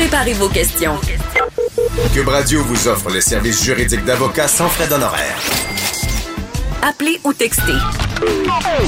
Préparez vos questions. Cube Radio vous offre les services juridiques d'avocats sans frais d'honoraires. Appelez ou textez.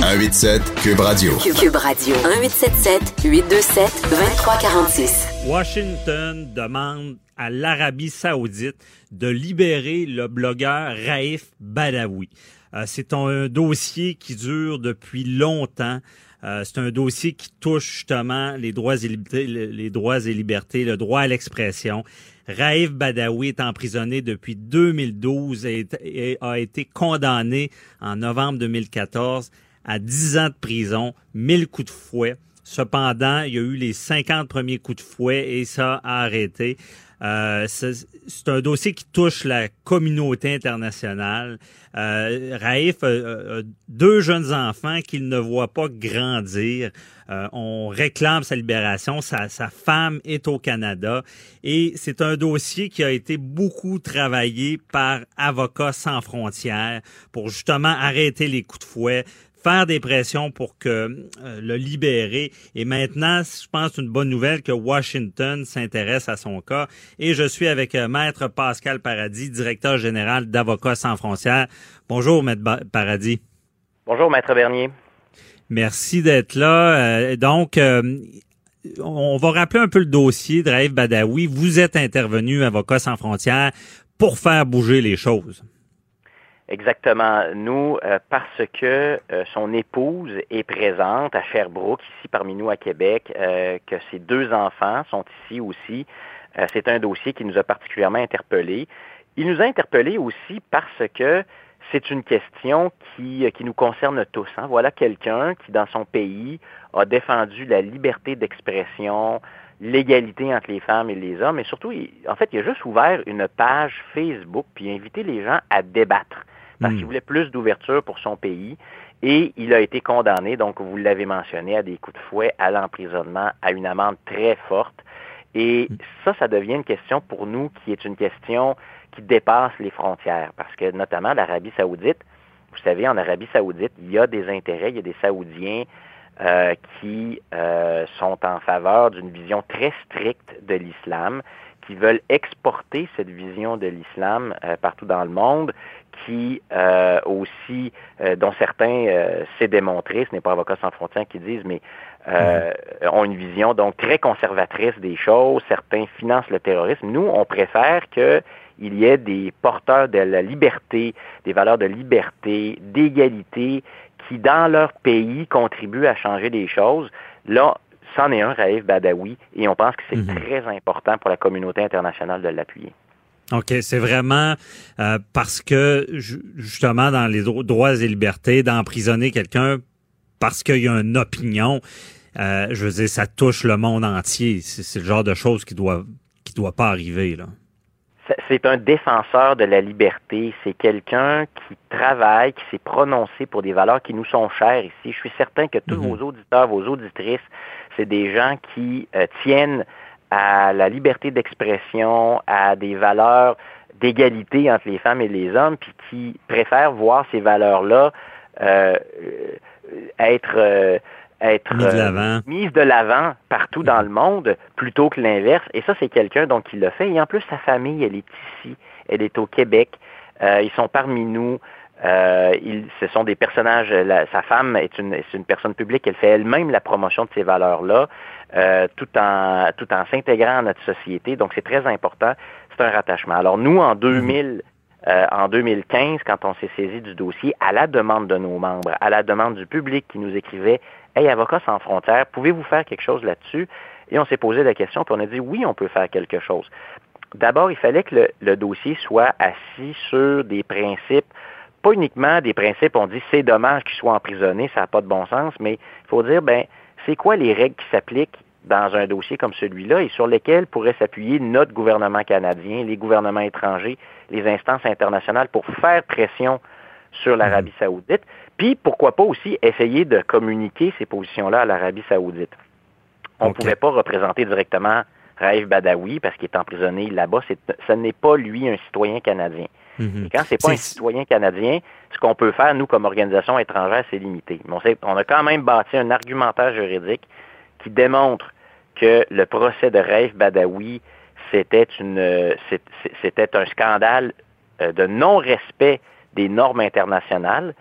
187 Cube Radio. Cube Radio. 1877 827 2346. Washington demande à l'Arabie saoudite de libérer le blogueur Raif Badawi. Euh, c'est un dossier qui dure depuis longtemps. Euh, c'est un dossier qui touche justement les droits et libertés, les droits et libertés, le droit à l'expression. Raif Badawi est emprisonné depuis 2012 et, a été condamné en novembre 2014 à 10 ans de prison, 1000 coups de fouet. Cependant, il y a eu les 50 premiers coups de fouet et ça a arrêté. Euh, c'est un dossier qui touche la communauté internationale. Euh, Raif a, deux jeunes enfants qu'il ne voit pas grandir. Euh, on réclame sa libération. Sa, sa femme est au Canada. Et c'est un dossier qui a été beaucoup travaillé par Avocats sans frontières pour justement arrêter les coups de fouet, faire des pressions pour que euh, le libérer. Et maintenant, je pense une bonne nouvelle que Washington s'intéresse à son cas. Et je suis avec euh, Maître Pascal Paradis, directeur général d'Avocats sans frontières. Bonjour, Maître Paradis. Bonjour, Maître Bernier. Merci d'être là. Euh, donc, on va rappeler un peu le dossier de Raif Badawi. Vous êtes intervenu, Avocats sans frontières, pour faire bouger les choses. Exactement. Nous, euh, parce que euh, son épouse est présente à Sherbrooke, ici parmi nous à Québec, euh, que ses deux enfants sont ici aussi, c'est un dossier qui nous a particulièrement interpellés. Il nous a interpellés aussi parce que c'est une question qui, qui nous concerne tous. Hein. Voilà quelqu'un qui, dans son pays, a défendu la liberté d'expression, l'égalité entre les femmes et les hommes, et surtout, en fait, il a juste ouvert une page Facebook puis invité les gens à débattre parce qu'il hmm. voulait plus d'ouverture pour son pays. Et il a été condamné, donc vous l'avez mentionné, à des coups de fouet, à l'emprisonnement, à une amende très forte. Et hmm. ça, ça devient une question pour nous qui est une question qui dépasse les frontières, parce que notamment l'Arabie saoudite, vous savez, en Arabie saoudite, il y a des intérêts, il y a des Saoudiens euh, qui euh, sont en faveur d'une vision très stricte de l'islam, qui veulent exporter cette vision de l'islam euh, partout dans le monde, qui euh, aussi, euh, dont certains euh, s'est démontré, ce n'est pas Avocats sans frontières qui disent, mais euh, mhm. ont une vision donc très conservatrice des choses. Certains financent le terrorisme. Nous, on préfère qu'il y ait des porteurs de la liberté, des valeurs de liberté, d'égalité, qui dans leur pays contribuent à changer les choses. Là, c'en est un, Raif Badawi, et on pense que c'est mhm. très important pour la communauté internationale de l'appuyer. OK, c'est vraiment euh, parce que justement dans les droits et libertés d'emprisonner quelqu'un parce qu'il y a une opinion, euh, je veux dire, ça touche le monde entier. C'est le genre de choses qui doit qui doit pas arriver là. C'est un défenseur de la liberté. C'est quelqu'un qui travaille, qui s'est prononcé pour des valeurs qui nous sont chères ici. Je suis certain que tous mm-hmm. vos auditeurs, vos auditrices, c'est des gens qui euh, tiennent à la liberté d'expression, à des valeurs d'égalité entre les femmes et les hommes, puis qui préfèrent voir ces valeurs-là euh, être euh, être mise de l'avant partout dans le monde plutôt que l'inverse. Et ça, c'est quelqu'un donc qui le fait. Et en plus, sa famille, elle est ici, elle est au Québec. Euh, ils sont parmi nous. Euh, ils, ce sont des personnages. sa femme est une, est une personne publique. Elle fait elle-même la promotion de ces valeurs-là. Euh, tout en tout en s'intégrant à notre société. Donc c'est très important. C'est un rattachement. Alors nous en 2000 mhm. euh, en 2015, quand on s'est saisi du dossier, à la demande de nos membres, à la demande du public qui nous écrivait Hey, Avocats sans frontières, pouvez-vous faire quelque chose là-dessus? Et on s'est posé la question, puis on a dit oui, on peut faire quelque chose. D'abord, il fallait que le, le, dossier soit assis sur des principes, pas uniquement des principes, on dit c'est dommage qu'il soit emprisonné, ça n'a pas de bon sens, mais il faut dire, ben, c'est quoi les règles qui s'appliquent dans un dossier comme celui-là et sur lesquelles pourrait s'appuyer notre gouvernement canadien, les gouvernements étrangers, les instances internationales pour faire pression sur l'Arabie mhm. saoudite, puis pourquoi pas aussi essayer de communiquer ces positions-là à l'Arabie saoudite. On ne pouvait pas représenter directement Raif Badawi parce qu'il est emprisonné là-bas. Ce n'est pas lui un citoyen canadien. Mhm. Et quand c'est pas un citoyen canadien, ce qu'on peut faire, nous, comme organisation étrangère, c'est limité. Mais on, on, a quand même bâti un argumentaire juridique qui démontre que le procès de Raif Badawi, c'était une, c'était un scandale de non-respect des normes internationales.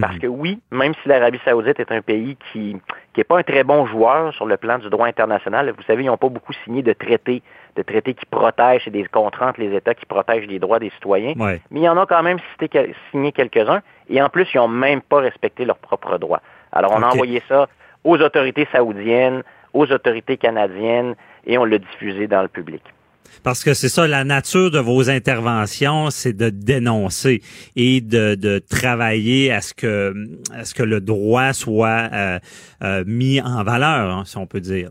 Parce mhm. que oui, même si l'Arabie saoudite est un pays qui n'est pas un très bon joueur sur le plan du droit international, vous savez, ils n'ont pas beaucoup signé de traités, de traités qui protègent et des contrats entre les États qui protègent les droits des citoyens. Mais il y en a quand même signé quelques-uns. Et en plus, ils n'ont même pas respecté leurs propres droits. Alors, on a envoyé ça aux autorités saoudiennes, aux autorités canadiennes, et on l'a diffusé dans le public. Parce que c'est ça, la nature de vos interventions, c'est de dénoncer et de, de, travailler à ce que à ce que le droit soit euh, euh, mis en valeur, hein, si on peut dire.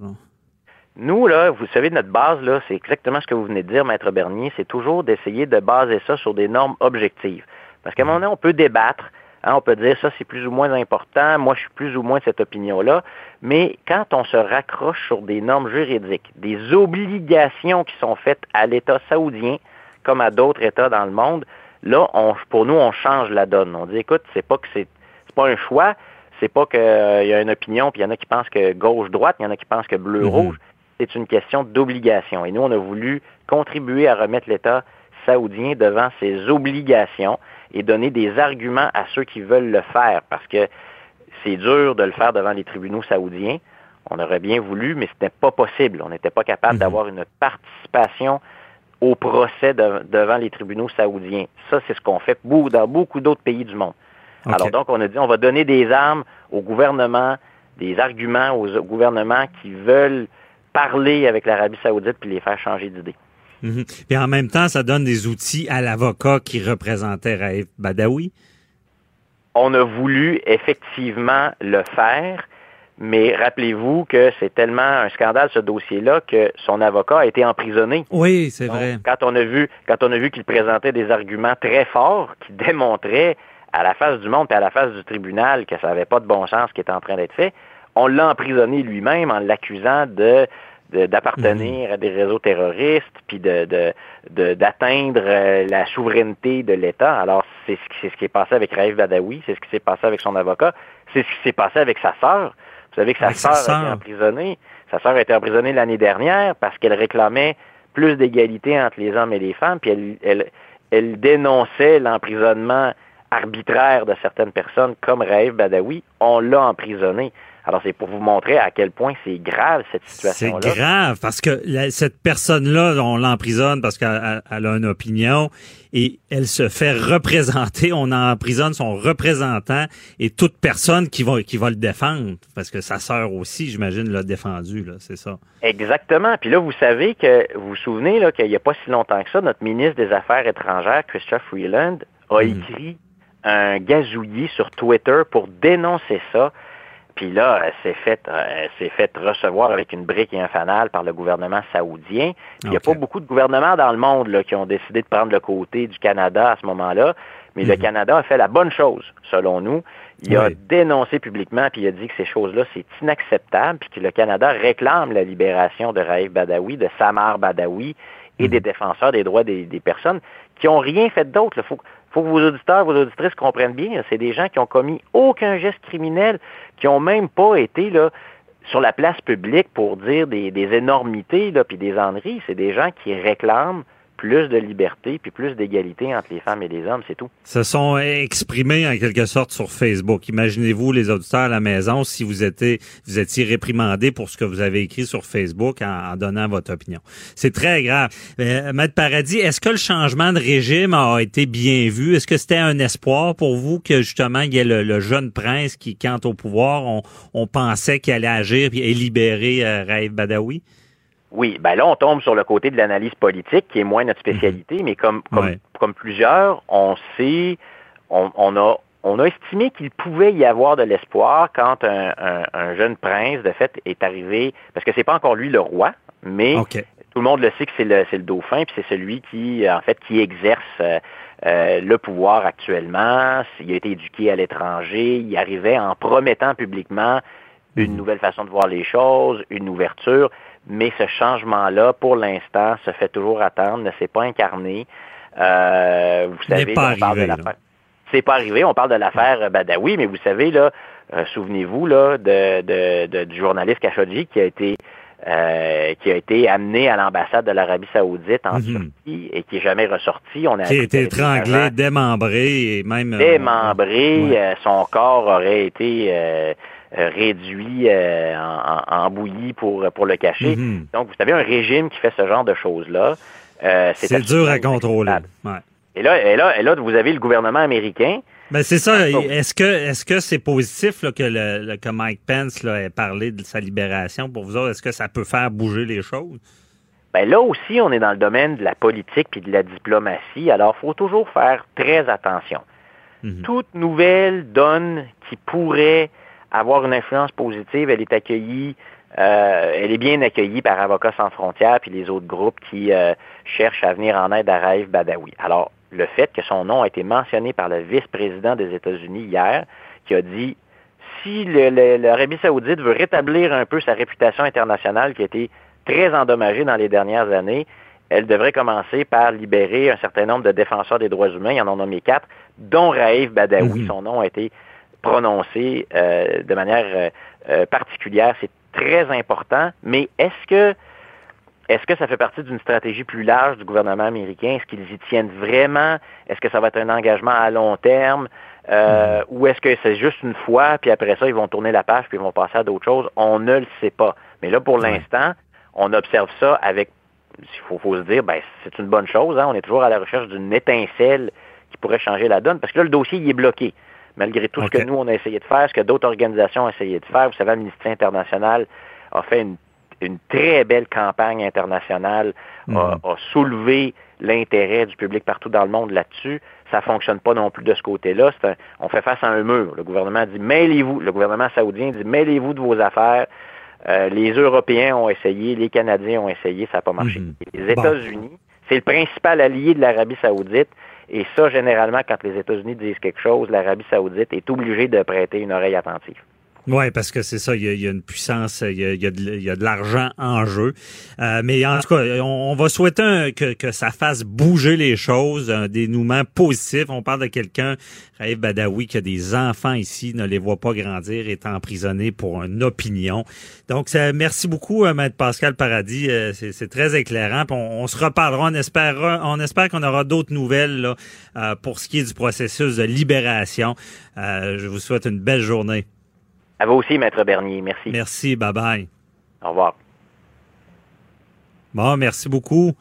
Nous, là, vous savez, notre base, là, c'est exactement ce que vous venez de dire, Maître Bernier, c'est toujours d'essayer de baser ça sur des normes objectives. Parce qu'à un moment donné, on peut débattre, Hein, on peut dire ça, c'est plus ou moins important. Moi, je suis plus ou moins de cette opinion-là. Mais quand on se raccroche sur des normes juridiques, des obligations qui sont faites à l'État saoudien, comme à d'autres États dans le monde, là, on, pour nous, on change la donne. On dit, écoute, c'est pas que c'est, pas un choix, c'est pas qu'il euh, y a une opinion, puis il y en a qui pensent que gauche-droite, il y en a qui pensent que bleu-rouge. Mm-hmm. C'est une question d'obligation. Et nous, on a voulu contribuer à remettre l'État saoudien devant ses obligations et donner des arguments à ceux qui veulent le faire, parce que c'est dur de le faire devant les tribunaux saoudiens. On aurait bien voulu, mais ce n'était pas possible. On n'était pas capable mhm. d'avoir une participation au procès devant les tribunaux saoudiens. Ça, c'est ce qu'on fait dans beaucoup d'autres pays du monde. Alors donc, on a dit, on va donner des armes au gouvernement, des arguments aux gouvernements qui veulent parler avec l'Arabie saoudite puis les faire changer d'idée. Mhm. Et en même temps, ça donne des outils à l'avocat qui représentait Raif Badawi? On a voulu effectivement le faire, mais rappelez-vous que c'est tellement un scandale ce dossier-là que son avocat a été emprisonné. Oui, c'est vrai. Quand on a vu, quand on a vu qu'il présentait des arguments très forts qui démontraient à la face du monde et à la face du tribunal que ça n'avait pas de bon sens ce qui était en train d'être fait, on l'a emprisonné lui-même en l'accusant de d'appartenir à des réseaux terroristes, puis de, d'atteindre euh, la souveraineté de l'État. Alors, c'est ce, ce qui est passé avec Raif Badawi, c'est ce qui s'est passé avec son avocat, c'est ce qui s'est passé avec sa sœur. Vous savez que sa sœur a été emprisonnée. Sa sœur a été emprisonnée l'année dernière parce qu'elle réclamait plus d'égalité entre les hommes et les femmes, puis elle, elle, elle dénonçait l'emprisonnement arbitraire de certaines personnes comme Raif Badawi. On l'a emprisonné. Alors, c'est pour vous montrer à quel point c'est grave, cette situation-là. C'est grave, parce que cette personne-là, on l'emprisonne parce qu'elle a une opinion et elle se fait représenter. On emprisonne son représentant et toute personne qui va, qui va le défendre, parce que sa sœur aussi, j'imagine, l'a défendu, là, c'est ça. Exactement. Puis là, vous savez que, vous vous souvenez là, qu'il n'y a pas si longtemps que ça, notre ministre des Affaires étrangères, Christophe Freeland, a mhm. écrit un gazouillis sur Twitter pour dénoncer ça puis là, elle s'est fait, euh, s'est fait recevoir avec une brique et un fanal par le gouvernement saoudien. il n'y a pas beaucoup de gouvernements dans le monde là, qui ont décidé de prendre le côté du Canada à ce moment-là. Mais le mhm. Canada a fait la bonne chose, selon nous. Il a dénoncé publiquement, puis il a dit que ces choses-là, c'est inacceptable, puis que le Canada réclame la libération de Raif Badawi, de Samar Badawi et mhm. des défenseurs des droits des, personnes qui n'ont rien fait d'autre. Faut, faut que vos auditeurs, vos auditrices comprennent bien. C'est des gens qui ont commis aucun geste criminel, qui ont même pas été là sur la place publique pour dire des, énormités là, puis des enneries. C'est des gens qui réclament plus de liberté puis plus d'égalité entre les femmes et les hommes, c'est tout. Se sont exprimés en quelque sorte sur Facebook. Imaginez-vous les auditeurs à la maison si vous étiez vous étiez réprimandé pour ce que vous avez écrit sur Facebook en, donnant votre opinion. C'est très grave. Euh, Maître Paradis, est-ce que le changement de régime a été bien vu? Est-ce que c'était un espoir pour vous que justement il y ait le, jeune prince qui, quand au pouvoir, on, pensait qu'il allait agir et libérer euh, Raif Badawi? Oui, ben là, on tombe sur le côté de l'analyse politique, qui est moins notre spécialité, mhm. mais comme, comme, comme, plusieurs, on sait, on, on, a, on a estimé qu'il pouvait y avoir de l'espoir quand un, un, jeune prince, de fait, est arrivé, parce que c'est pas encore lui le roi, mais tout le monde le sait que c'est le, le dauphin, puis c'est celui qui, en fait, qui exerce euh, euh, le pouvoir actuellement. Il a été éduqué à l'étranger, il arrivait en promettant publiquement une mhm. nouvelle façon de voir les choses, une ouverture mais ce changement-là, pour l'instant, se fait toujours attendre, ne s'est pas incarné. Euh, vous savez, on parle de l'affaire. C'est pas arrivé, on parle de l'affaire Badawi, mais vous savez, là, euh, souvenez-vous là, de, de, du journaliste Khashoggi qui a été euh, qui a été amené à l'ambassade de l'Arabie Saoudite en Mhm. Turquie et qui est jamais ressorti. On a Qui a été étranglé, démembré et même... euh, démembré. Ouais. euh, son corps aurait été euh, euh, réduit euh, en, bouillie pour, pour le cacher. Mhm. Donc, vous savez, un régime qui fait ce genre de choses-là, euh, C'est dur à contrôler. Ouais. Et là, et, là, et là, vous avez le gouvernement américain. Ben c'est ça. Ah. Est-ce que est-ce que c'est positif là, que le, le- que Mike Pence là, ait parlé de sa libération pour vous autres? Est-ce que ça peut faire bouger les choses? Ben là aussi, on est dans le domaine de la politique puis de la diplomatie. Alors, faut toujours faire très attention. Mhm. Toute nouvelle donne qui pourrait avoir une influence positive, elle est accueillie, euh, elle est bien accueillie par Avocats sans frontières puis les autres groupes qui euh, cherchent à venir en aide à Raif Badawi. Alors, le fait que son nom a été mentionné par le vice-président des États-Unis hier, qui a dit si le- le- l'Arabie saoudite veut rétablir un peu sa réputation internationale qui a été très endommagée dans les dernières années, elle devrait commencer par libérer un certain nombre de défenseurs des droits humains. Il y en a nommé quatre, dont Raif Badawi. Son nom a été prononcé euh, de manière euh, euh, particulière. C'est très important. Mais est-ce que est-ce que ça fait partie d'une stratégie plus large du gouvernement américain? Est-ce qu'ils y tiennent vraiment? Est-ce que ça va être un engagement à long terme? Euh, Ou est-ce que c'est juste une fois, puis après ça, ils vont tourner la page, puis ils vont passer à d'autres choses? On ne le sait pas. Mais là, pour l'instant, on observe ça avec, il faut, faut se dire, ben, c'est une bonne chose. Hein? On est toujours à la recherche d'une étincelle qui pourrait changer la donne, parce que là, le dossier, il est bloqué. Malgré tout ce que nous, on a essayé de faire, ce que d'autres organisations ont essayé de faire. Vous savez, Amnesty International a fait une, une très belle campagne internationale, Mhm. a, a soulevé l'intérêt du public partout dans le monde là-dessus. Ça fonctionne pas non plus de ce côté-là. Un- on fait face à un mur. Le gouvernement dit mêlez-vous. Le gouvernement saoudien dit mêlez-vous de vos affaires. Euh, les Européens ont essayé, les Canadiens ont essayé, ça n'a pas marché. Mhm. Les Bon. États-Unis, c'est le principal allié de l'Arabie saoudite. Et ça, généralement, quand les États-Unis disent quelque chose, l'Arabie saoudite est obligée de prêter une oreille attentive. Oui, parce que c'est ça, il y, a, il y a une puissance, il y a, il y a de, de l'argent en jeu. Euh, mais en tout cas, on, on va souhaiter que, que ça fasse bouger les choses, un dénouement positif. On parle de quelqu'un, Raif Badawi, qui a des enfants ici, ne les voit pas grandir, est emprisonné pour une opinion. Donc, merci beaucoup, euh, Maître Pascal Paradis. Euh, c'est très éclairant. On, on se reparlera. On espère, on espère qu'on aura d'autres nouvelles là, euh, pour ce qui est du processus de libération. Euh, je vous souhaite une belle journée. À vous aussi, Maître Bernier. Merci. Merci, bye bye. Au revoir. Bon, merci beaucoup.